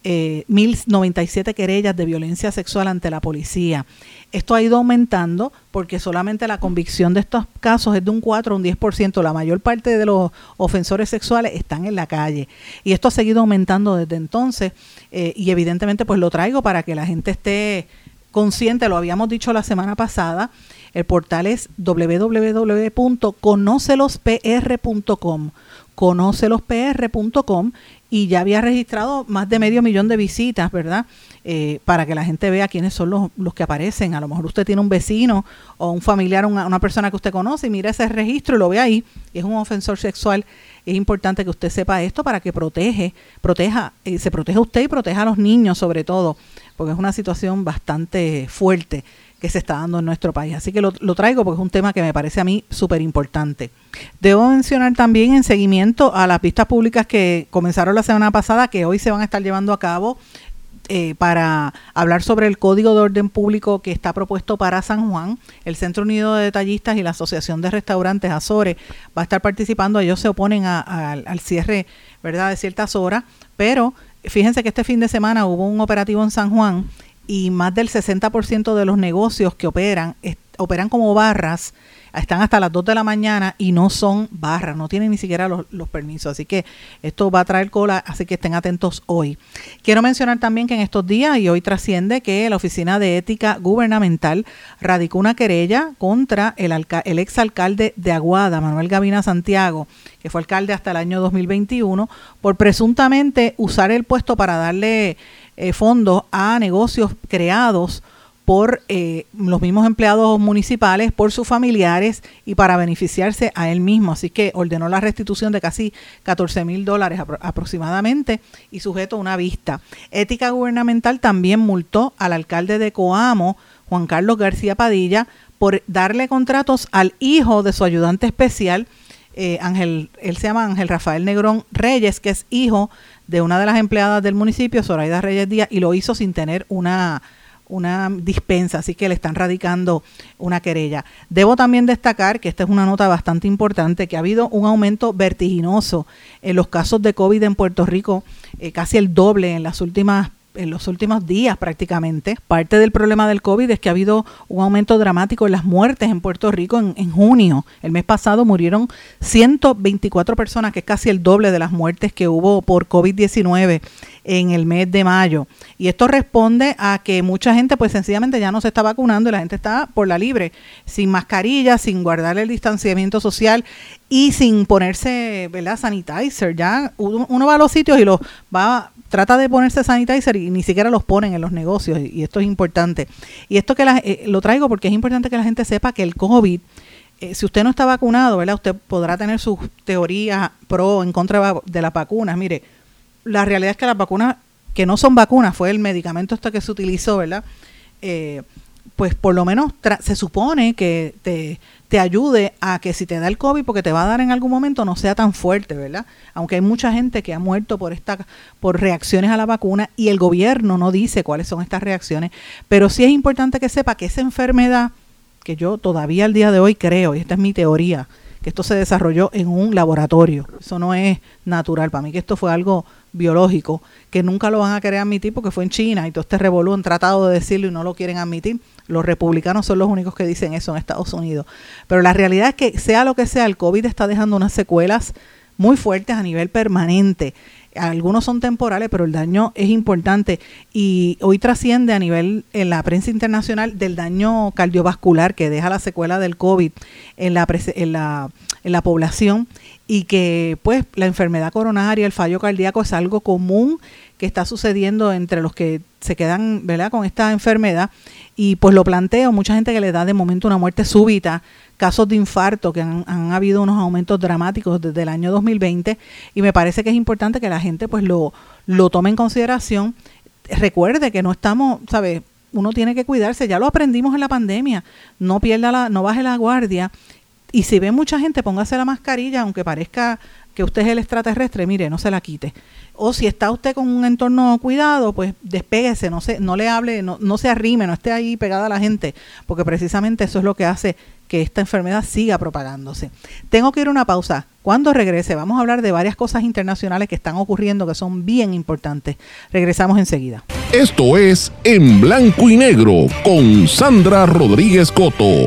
eh, 1.097 querellas de violencia sexual ante la policía. Esto ha ido aumentando porque solamente la convicción de estos casos es de un 4 o un 10%. La mayor parte de los ofensores sexuales están en la calle. Y esto ha seguido aumentando desde entonces. Eh, y evidentemente pues lo traigo para que la gente esté consciente. Lo habíamos dicho la semana pasada. El portal es www.conocelospr.com conocelospr.com y ya había registrado más de medio millón de visitas, ¿verdad? Eh, para que la gente vea quiénes son los, los, que aparecen. A lo mejor usted tiene un vecino o un familiar, una, una persona que usted conoce y mira ese registro y lo ve ahí, es un ofensor sexual. Es importante que usted sepa esto para que protege, proteja, eh, se proteja usted y proteja a los niños sobre todo, porque es una situación bastante fuerte que se está dando en nuestro país. Así que lo, traigo porque es un tema que me parece a mí súper importante. Debo mencionar también en seguimiento a las pistas públicas que comenzaron la semana pasada, que hoy se van a estar llevando a cabo eh, para hablar sobre el código de orden público que está propuesto para San Juan. El Centro Unido de Detallistas y la Asociación de Restaurantes Azores va a estar participando. Ellos se oponen al cierre ¿verdad? de ciertas horas, pero fíjense que este fin de semana hubo un operativo en San Juan y más del 60% de los negocios que operan operan como barras, están hasta las 2 de la mañana y no son barras, no tienen ni siquiera los, los, permisos. Así que esto va a traer cola, así que estén atentos hoy. Quiero mencionar también que en estos días y hoy trasciende que la Oficina de Ética Gubernamental radicó una querella contra el, exalcalde de Aguada, Manuel Gavina Santiago, que fue alcalde hasta el año 2021, por presuntamente usar el puesto para darle eh, fondos a negocios creados por eh, los mismos empleados municipales, por sus familiares y para beneficiarse a él mismo. Así que ordenó la restitución de casi 14 mil dólares aproximadamente y sujeto a una vista. Ética Gubernamental también multó al alcalde de Coamo, Juan Carlos García Padilla, por darle contratos al hijo de su ayudante especial, eh, Ángel, él se llama Ángel Rafael Negrón Reyes, que es hijo de una de las empleadas del municipio, Zoraida Reyes Díaz, y lo hizo sin tener una una dispensa, así que le están radicando una querella. Debo también destacar que esta es una nota bastante importante, que ha habido un aumento vertiginoso en los casos de COVID en Puerto Rico, eh, casi el doble en las últimas en los últimos días prácticamente. Parte del problema del COVID es que ha habido un aumento dramático en las muertes en Puerto Rico en, en, junio. El mes pasado murieron 124 personas, que es casi el doble de las muertes que hubo por COVID-19 en el mes de mayo. Y esto responde a que mucha gente pues sencillamente ya no se está vacunando y la gente está por la libre, sin mascarilla, sin guardar el distanciamiento social y sin ponerse, ¿verdad? Sanitizer. Ya uno va a los sitios y los va trata de ponerse sanitizer y ni siquiera los ponen en los negocios y esto es importante. Y esto que eh, lo traigo porque es importante que la gente sepa que el COVID eh, si usted no está vacunado, ¿verdad? Usted podrá tener sus teorías pro o en contra de las vacunas. Mire, la realidad es que las vacunas, que no son vacunas, fue el medicamento hasta que se utilizó, ¿verdad? Eh, pues por lo menos se supone que te, te ayude a que si te da el COVID, porque te va a dar en algún momento, no sea tan fuerte, ¿verdad? Aunque hay mucha gente que ha muerto por esta, por reacciones a la vacuna y el gobierno no dice cuáles son estas reacciones, pero sí es importante que sepa que esa enfermedad, que yo todavía al día de hoy creo, y esta es mi teoría, que esto se desarrolló en un laboratorio. Eso no es natural. Para mí que esto fue algo biológico, que nunca lo van a querer admitir porque fue en China y todo este revolú han tratado de decirlo y no lo quieren admitir. Los republicanos son los únicos que dicen eso en Estados Unidos. Pero la realidad es que sea lo que sea, el COVID está dejando unas secuelas muy fuertes a nivel permanente algunos son temporales, pero el daño es importante y hoy trasciende a nivel en la prensa internacional del daño cardiovascular que deja la secuela del COVID en la, en la, en la población y que pues la enfermedad coronaria, el fallo cardíaco es algo común que está sucediendo entre los que se quedan ¿verdad? con esta enfermedad y pues lo planteo, mucha gente que le da de momento una muerte súbita casos de infarto, que han, habido unos aumentos dramáticos desde el año 2020 y me parece que es importante que la gente pues lo, lo tome en consideración. Recuerde que no estamos, ¿sabes? Uno tiene que cuidarse, ya lo aprendimos en la pandemia, no pierda la, no baje la guardia y si ve mucha gente, póngase la mascarilla, aunque parezca que usted es el extraterrestre, mire, no se la quite. O si está usted con un entorno cuidado, pues despéguese, no, se, no le hable, no, no se arrime, no esté ahí pegada a la gente, porque precisamente eso es lo que hace que esta enfermedad siga propagándose. Tengo que ir a una pausa. Cuando regrese vamos a hablar de varias cosas internacionales que están ocurriendo que son bien importantes. Regresamos enseguida. Esto es En Blanco y Negro con Sandra Rodríguez Coto.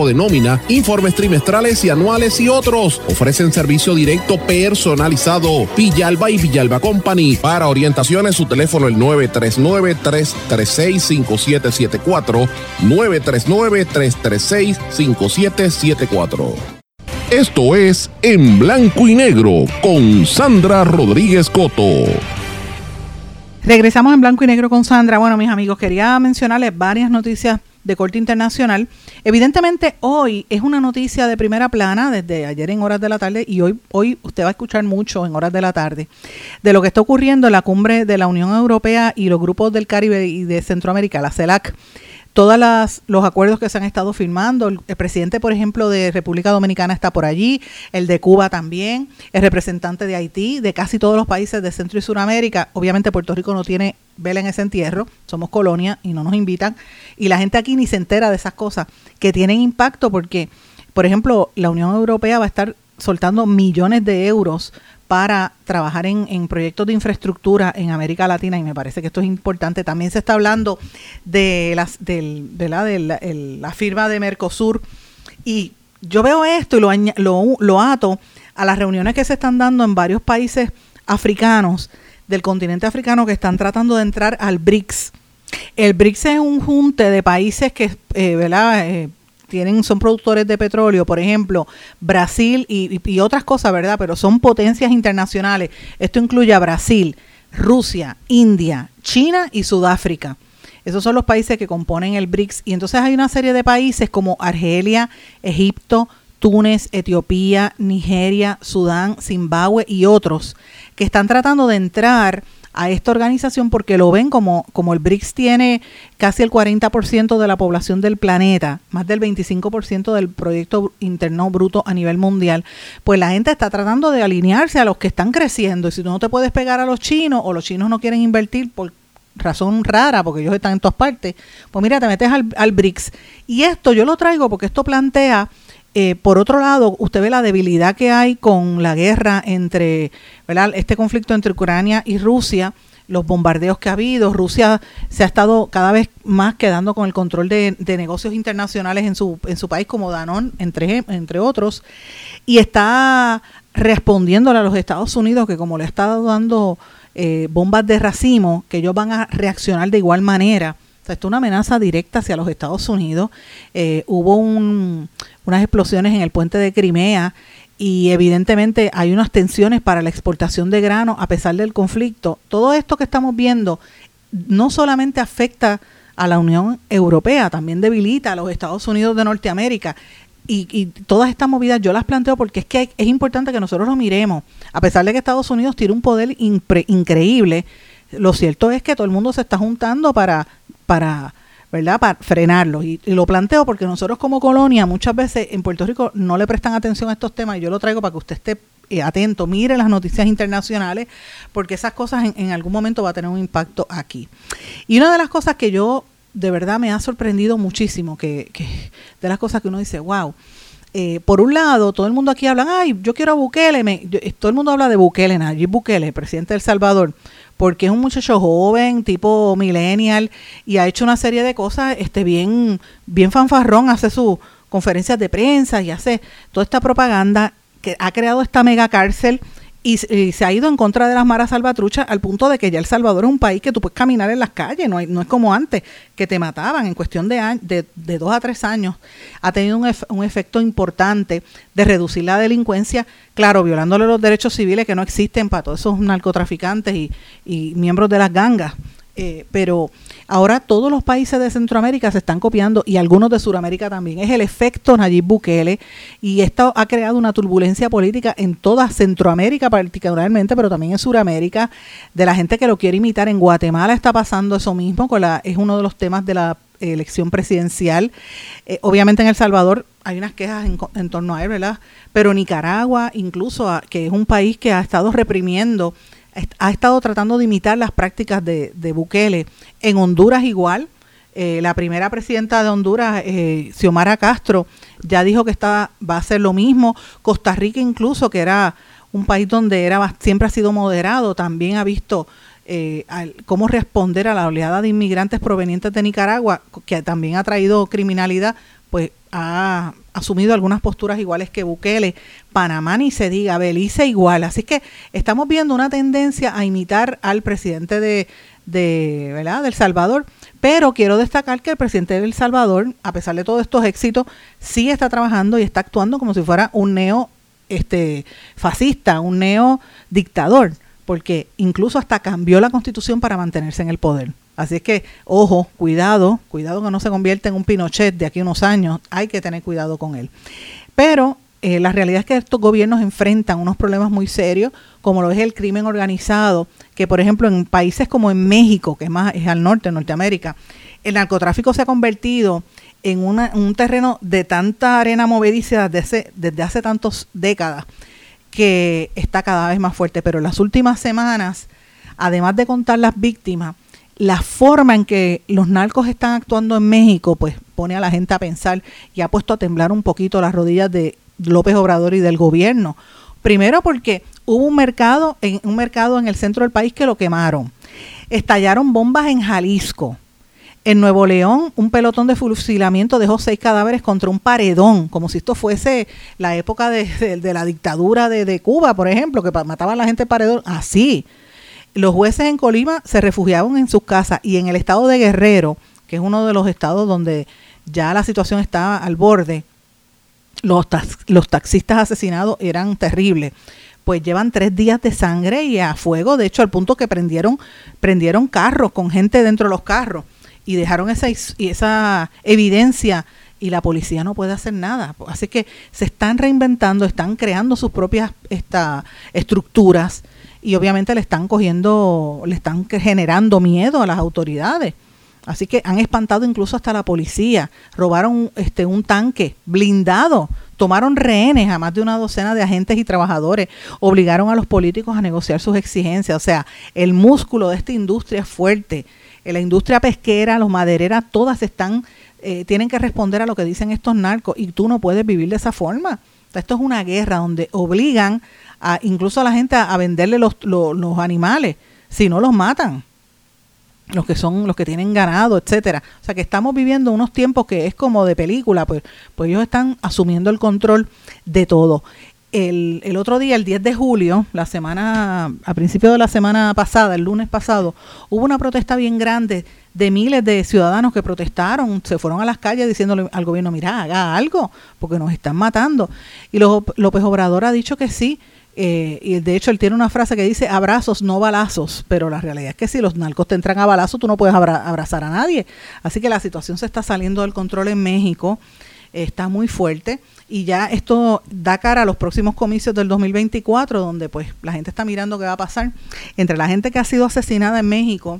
de nómina, informes trimestrales y anuales y otros. Ofrecen servicio directo personalizado. Villalba y Villalba Company. Para orientaciones, su teléfono el 939-336-5774. 939-336-5774. Esto es En Blanco y Negro con Sandra Rodríguez Coto. Regresamos en Blanco y Negro con Sandra. Bueno, mis amigos, quería mencionarles varias noticias de corte internacional. Evidentemente hoy es una noticia de primera plana desde ayer en horas de la tarde y hoy, hoy usted va a escuchar mucho en horas de la tarde de lo que está ocurriendo en la cumbre de la Unión Europea y los grupos del Caribe y de Centroamérica, la CELAC todos los acuerdos que se han estado firmando. El, presidente, por ejemplo, de República Dominicana está por allí, el de Cuba también, el representante de Haití, de casi todos los países de Centro y Suramérica. Obviamente Puerto Rico no tiene vela en ese entierro, somos colonia y no nos invitan. Y la gente aquí ni se entera de esas cosas que tienen impacto porque, por ejemplo, la Unión Europea va a estar soltando millones de euros para trabajar en, proyectos de infraestructura en América Latina y me parece que esto es importante. También se está hablando de, las, del, de, la, de la, firma de Mercosur y yo veo esto y lo, lo, lo ato a las reuniones que se están dando en varios países africanos del continente africano que están tratando de entrar al BRICS. El BRICS es un junte de países que, eh, ¿verdad? Eh, tienen, son productores de petróleo, por ejemplo, Brasil y, otras cosas, ¿verdad? Pero son potencias internacionales. Esto incluye a Brasil, Rusia, India, China y Sudáfrica. Esos son los países que componen el BRICS. Y entonces hay una serie de países como Argelia, Egipto, Túnez, Etiopía, Nigeria, Sudán, Zimbabue y otros que están tratando de entrar a esta organización porque lo ven como, como el BRICS tiene casi el 40% de la población del planeta, más del 25% del Proyecto Interno Bruto a nivel mundial, pues la gente está tratando de alinearse a los que están creciendo y si tú no te puedes pegar a los chinos o los chinos no quieren invertir por razón rara, porque ellos están en todas partes, pues mira, te metes al, al BRICS. Y esto yo lo traigo porque esto plantea eh, por otro lado, usted ve la debilidad que hay con la guerra entre, ¿verdad? Este conflicto entre Ucrania y Rusia, los bombardeos que ha habido. Rusia se ha estado cada vez más quedando con el control de, negocios internacionales en su, en su país, como Danone, entre, otros, y está respondiéndole a los Estados Unidos, que como le estado dando eh, bombas de racimo, que ellos van a reaccionar de igual manera. O sea, esto es una amenaza directa hacia los Estados Unidos. Eh, hubo un, unas explosiones en el puente de Crimea y evidentemente hay unas tensiones para la exportación de grano a pesar del conflicto. Todo esto que estamos viendo no solamente afecta a la Unión Europea, también debilita a los Estados Unidos de Norteamérica. Y, todas estas movidas yo las planteo porque es que es importante que nosotros lo miremos. A pesar de que Estados Unidos tiene un poder increíble, lo cierto es que todo el mundo se está juntando para, para ¿verdad? Para frenarlos. Y, lo planteo porque nosotros como colonia muchas veces en Puerto Rico no le prestan atención a estos temas y yo lo traigo para que usted esté eh, atento, mire las noticias internacionales, porque esas cosas en, algún momento va a tener un impacto aquí. Y una de las cosas que yo de verdad me ha sorprendido muchísimo, que, que de las cosas que uno dice, wow. Eh, por un lado, todo el mundo aquí habla, ay, yo quiero a Bukele, me, todo el mundo habla de Bukele, Nayib Bukele, presidente de El Salvador porque es un muchacho joven, tipo millennial, y ha hecho una serie de cosas este, bien, bien fanfarrón, hace sus conferencias de prensa y hace toda esta propaganda que ha creado esta mega cárcel y, se ha ido en contra de las maras salvatruchas al punto de que ya El Salvador es un país que tú puedes caminar en las calles, no, no es como antes, que te mataban en cuestión de, de, de dos a tres años. Ha tenido un, un, efecto importante de reducir la delincuencia, claro, violándole los derechos civiles que no existen para todos esos narcotraficantes y, y miembros de las gangas. Eh, pero ahora todos los países de Centroamérica se están copiando y algunos de Sudamérica también. Es el efecto Nayib Bukele y esto ha creado una turbulencia política en toda Centroamérica particularmente, pero también en Sudamérica, de la gente que lo quiere imitar. En Guatemala está pasando eso mismo, con la, es uno de los temas de la elección presidencial. Eh, obviamente en El Salvador hay unas quejas en, torno a él, ¿verdad? Pero Nicaragua, incluso, que es un país que ha estado reprimiendo ha estado tratando de imitar las prácticas de, de Bukele. En Honduras igual, eh, la primera presidenta de Honduras, eh, Xiomara Castro, ya dijo que está, va a hacer lo mismo. Costa Rica incluso, que era un país donde era siempre ha sido moderado, también ha visto eh, cómo responder a la oleada de inmigrantes provenientes de Nicaragua, que también ha traído criminalidad, pues ha asumido algunas posturas iguales que Bukele, Panamá ni se diga, Belice igual. Así que estamos viendo una tendencia a imitar al presidente de, de ¿verdad? del Salvador. Pero quiero destacar que el presidente de El Salvador, a pesar de todos estos éxitos, sí está trabajando y está actuando como si fuera un neo este, fascista, un neo dictador, porque incluso hasta cambió la constitución para mantenerse en el poder. Así es que, ojo, cuidado, cuidado que no se convierta en un Pinochet de aquí a unos años, hay que tener cuidado con él. Pero eh, la realidad es que estos gobiernos enfrentan unos problemas muy serios, como lo es el crimen organizado, que por ejemplo en países como en México, que es más es al norte, en Norteamérica, el narcotráfico se ha convertido en un terreno de tanta arena movediza desde, desde hace tantas décadas que está cada vez más fuerte. Pero en las últimas semanas, además de contar las víctimas, la forma en que los narcos están actuando en México, pues pone a la gente a pensar y ha puesto a temblar un poquito las rodillas de López Obrador y del gobierno. Primero porque hubo un mercado, en, un mercado en el centro del país que lo quemaron. Estallaron bombas en Jalisco. En Nuevo León, un pelotón de fusilamiento dejó seis cadáveres contra un paredón, como si esto fuese la época de, la dictadura de, Cuba, por ejemplo, que mataban a la gente paredón. Así. Los jueces en Colima se refugiaban en sus casas y en el estado de Guerrero, que es uno de los estados donde ya la situación estaba al borde, los, los taxistas asesinados eran terribles pues llevan tres días de sangre y a fuego, de hecho al punto que prendieron, prendieron carros con gente dentro de los carros y dejaron esa, esa evidencia y la policía no puede hacer nada. Así que se están reinventando, están creando sus propias estructuras y obviamente le están cogiendo, le están generando miedo a las autoridades. Así que han espantado incluso hasta la policía. Robaron este un tanque blindado, tomaron rehenes a más de una docena de agentes y trabajadores, obligaron a los políticos a negociar sus exigencias. O sea, el músculo de esta industria es fuerte. La industria pesquera, los madereras, todas están, eh, tienen que responder a lo que dicen estos narcos y tú no puedes vivir de esa forma. Esto es una guerra donde obligan a, incluso a la gente a, venderle los, los animales, si no los matan los que son los que tienen ganado, etcétera. O sea que estamos viviendo unos tiempos que es como de película, pues, pues ellos están asumiendo el control de todo. El, el, otro día, el 10 de julio, la semana, a principio de la semana pasada, el lunes pasado, hubo una protesta bien grande de miles de ciudadanos que protestaron, se fueron a las calles diciéndole al gobierno, mira, haga algo, porque nos están matando. Y López Obrador ha dicho que sí, eh, y de hecho él tiene una frase que dice abrazos, no balazos, pero la realidad es que si los narcos te entran a balazos, tú no puedes abrazar a nadie. Así que la situación se está saliendo del control en México, está muy fuerte y ya esto da cara a los próximos comicios del 2024, donde pues la gente está mirando qué va a pasar. Entre la gente que ha sido asesinada en México,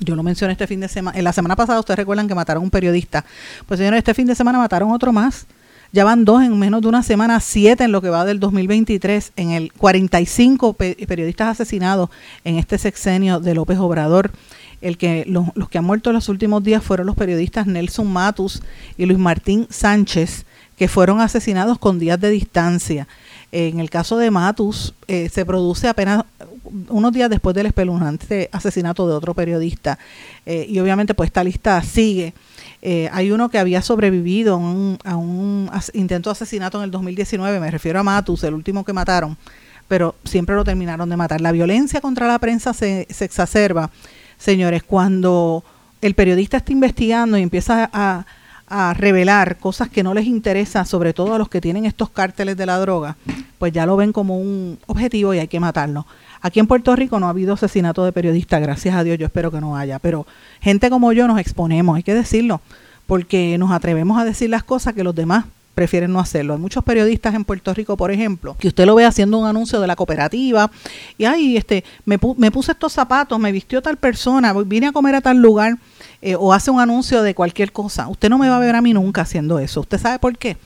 yo lo mencioné este fin de semana, en la semana pasada ustedes recuerdan que mataron a un periodista, pues señores, este fin de semana mataron otro más ya van dos en menos de una semana, siete en lo que va del 2023, en el 45 periodistas asesinados en este sexenio de López Obrador. El que, los, los que han muerto en los últimos días fueron los periodistas Nelson Matus y Luis Martín Sánchez, que fueron asesinados con días de distancia. En el caso de Matus, eh, se produce apenas unos días después del espeluznante asesinato de otro periodista. Eh, y obviamente, pues esta lista sigue. Eh, hay uno que había sobrevivido a un, intento de asesinato en el 2019, me refiero a Matus, el último que mataron, pero siempre lo terminaron de matar. La violencia contra la prensa se, exacerba, señores, cuando el periodista está investigando y empieza a, a revelar cosas que no les interesa, sobre todo a los que tienen estos cárteles de la droga, pues ya lo ven como un objetivo y hay que matarlo. Aquí en Puerto Rico no ha habido asesinato de periodistas, gracias a Dios, yo espero que no haya, pero gente como yo nos exponemos, hay que decirlo, porque nos atrevemos a decir las cosas que los demás prefieren no hacerlo. Hay muchos periodistas en Puerto Rico, por ejemplo, que usted lo ve haciendo un anuncio de la cooperativa y ay, este, me, me puse estos zapatos, me vistió tal persona, vine a comer a tal lugar eh, o hace un anuncio de cualquier cosa. Usted no me va a ver a mí nunca haciendo eso. ¿Usted sabe por qué?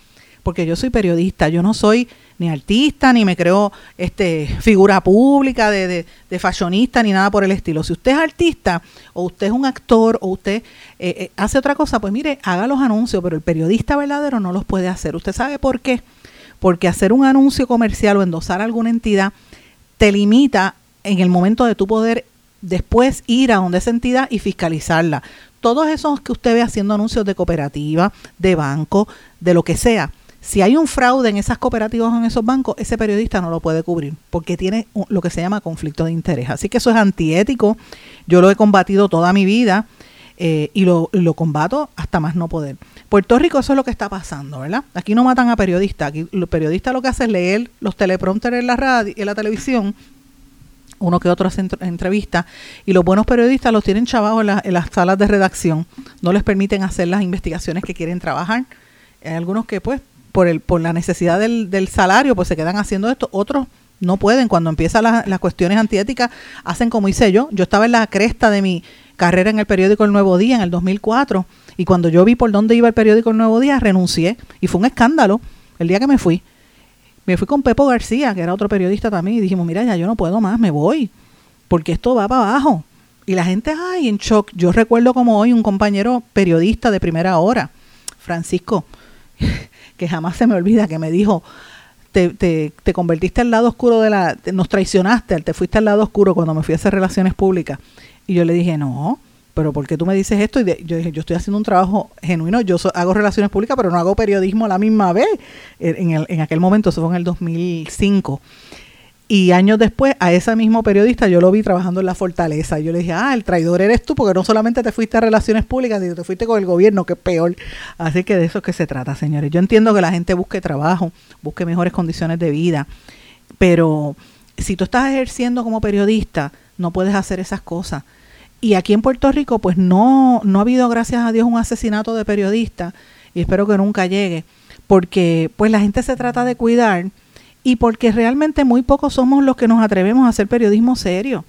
Porque yo soy periodista, yo no soy ni artista, ni me creo este, figura pública, de, de, fashionista, ni nada por el estilo. Si usted es artista, o usted es un actor, o usted eh, eh, hace otra cosa, pues mire, haga los anuncios, pero el periodista verdadero no los puede hacer. ¿Usted sabe por qué? Porque hacer un anuncio comercial o endosar alguna entidad te limita en el momento de tu poder después ir a donde esa entidad y fiscalizarla. Todos esos que usted ve haciendo anuncios de cooperativa, de banco, de lo que sea, si hay un fraude en esas cooperativas o en esos bancos, ese periodista no lo puede cubrir porque tiene lo que se llama conflicto de interés. Así que eso es antiético. Yo lo he combatido toda mi vida eh, y lo, combato hasta más no poder. Puerto Rico, eso es lo que está pasando, ¿verdad? Aquí no matan a periodistas. Aquí los periodistas lo que hacen es leer los teleprompters en la radio, en la televisión, uno que otro hace entrevistas, y los buenos periodistas los tienen chavados en, en las salas de redacción. No les permiten hacer las investigaciones que quieren trabajar. Hay algunos que, pues, por, el, por la necesidad del, del salario, pues se quedan haciendo esto. Otros no pueden. Cuando empiezan las, las cuestiones antiéticas, hacen como hice yo. Yo estaba en la cresta de mi, carrera en el periódico El Nuevo Día en el 2004 y cuando yo vi por dónde iba el periódico El Nuevo Día, renuncié y fue un escándalo el día que me fui. Me fui con Pepo García, que era otro periodista también, y dijimos, mira, ya yo no puedo más, me voy, porque esto va para abajo. Y la gente, ay, en shock. Yo recuerdo como hoy un compañero periodista de primera hora, Francisco, que jamás se me olvida, que me dijo, te, te, te convertiste al lado oscuro de la, nos traicionaste, te fuiste al lado oscuro cuando me fui a hacer relaciones públicas. Y yo le dije, no, pero ¿por qué tú me dices esto? Y yo dije, yo estoy haciendo un trabajo genuino, yo hago relaciones públicas, pero no hago periodismo a la misma vez. En, el, en aquel momento, eso fue en el 2005. Y años después, a ese mismo periodista yo lo vi trabajando en la fortaleza. Yo le dije, ah, el traidor eres tú, porque no solamente te fuiste a relaciones públicas, sino te fuiste con el gobierno, que es peor. Así que de eso es que se trata, señores. Yo entiendo que la gente busque trabajo, busque mejores condiciones de vida, pero si tú estás ejerciendo como periodista, no puedes hacer esas cosas. Y aquí en Puerto Rico, pues no, no ha habido, gracias a Dios, un asesinato de periodistas, y espero que nunca llegue, porque pues la gente se trata de cuidar y porque realmente muy pocos somos los que nos atrevemos a hacer periodismo serio.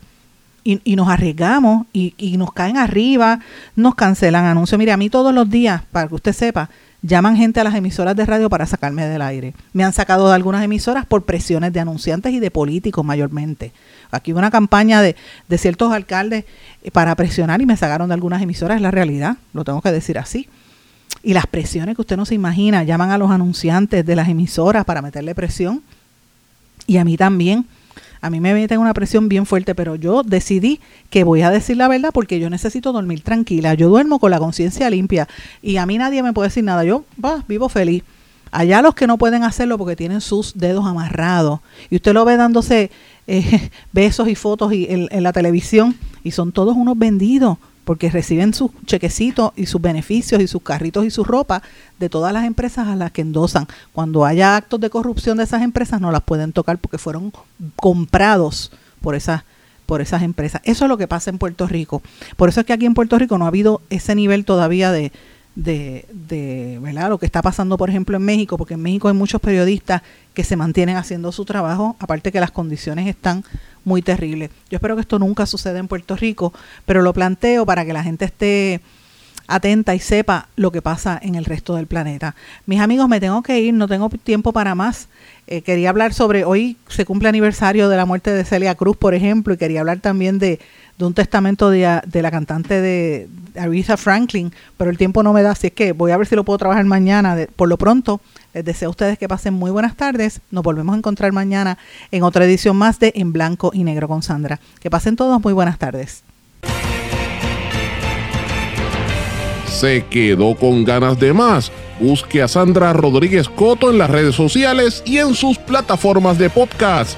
Y, y nos arriesgamos y, nos caen arriba, nos cancelan anuncios. Mire, a mí todos los días, para que usted sepa, llaman gente a las emisoras de radio para sacarme del aire. Me han sacado de algunas emisoras por presiones de anunciantes y de políticos mayormente. Aquí hubo una campaña de, de ciertos alcaldes eh, para presionar y me sacaron de algunas emisoras, es la realidad, lo tengo que decir así. Y las presiones que usted no se imagina, llaman a los anunciantes de las emisoras para meterle presión y a mí también. A mí me meten una presión bien fuerte, pero yo decidí que voy a decir la verdad porque yo necesito dormir tranquila. Yo duermo con la conciencia limpia y a mí nadie me puede decir nada. Yo va, vivo feliz. Allá los que no pueden hacerlo porque tienen sus dedos amarrados y usted lo ve dándose eh, besos y fotos y en la televisión y son todos unos vendidos porque reciben sus chequecitos y sus beneficios y sus carritos y su ropa de todas las empresas a las que endosan. Cuando haya actos de corrupción de esas empresas no las pueden tocar porque fueron comprados por esas por esas empresas. Eso es lo que pasa en Puerto Rico. Por eso es que aquí en Puerto Rico no ha habido ese nivel todavía de, de, de lo que está pasando, por ejemplo, en México, porque en México hay muchos periodistas que se mantienen haciendo su trabajo, aparte que las condiciones están muy terribles. Yo espero que esto nunca suceda en Puerto Rico, pero lo planteo para que la gente esté atenta y sepa lo que pasa en el resto del planeta. Mis amigos, me tengo que ir, no tengo tiempo para más. Eh, quería hablar sobre, hoy se cumple aniversario de la muerte de Celia Cruz, por ejemplo, y quería hablar también de, de un testamento de, la cantante de Aretha Franklin, pero el tiempo no me da, así es que voy a ver si lo puedo trabajar mañana. por lo pronto, les deseo a ustedes que pasen muy buenas tardes. Nos volvemos a encontrar mañana en otra edición más de En Blanco y Negro con Sandra. Que pasen todos muy buenas tardes. ¿Se quedó con ganas de más? Busque a Sandra Rodríguez Coto en las redes sociales y en sus plataformas de podcast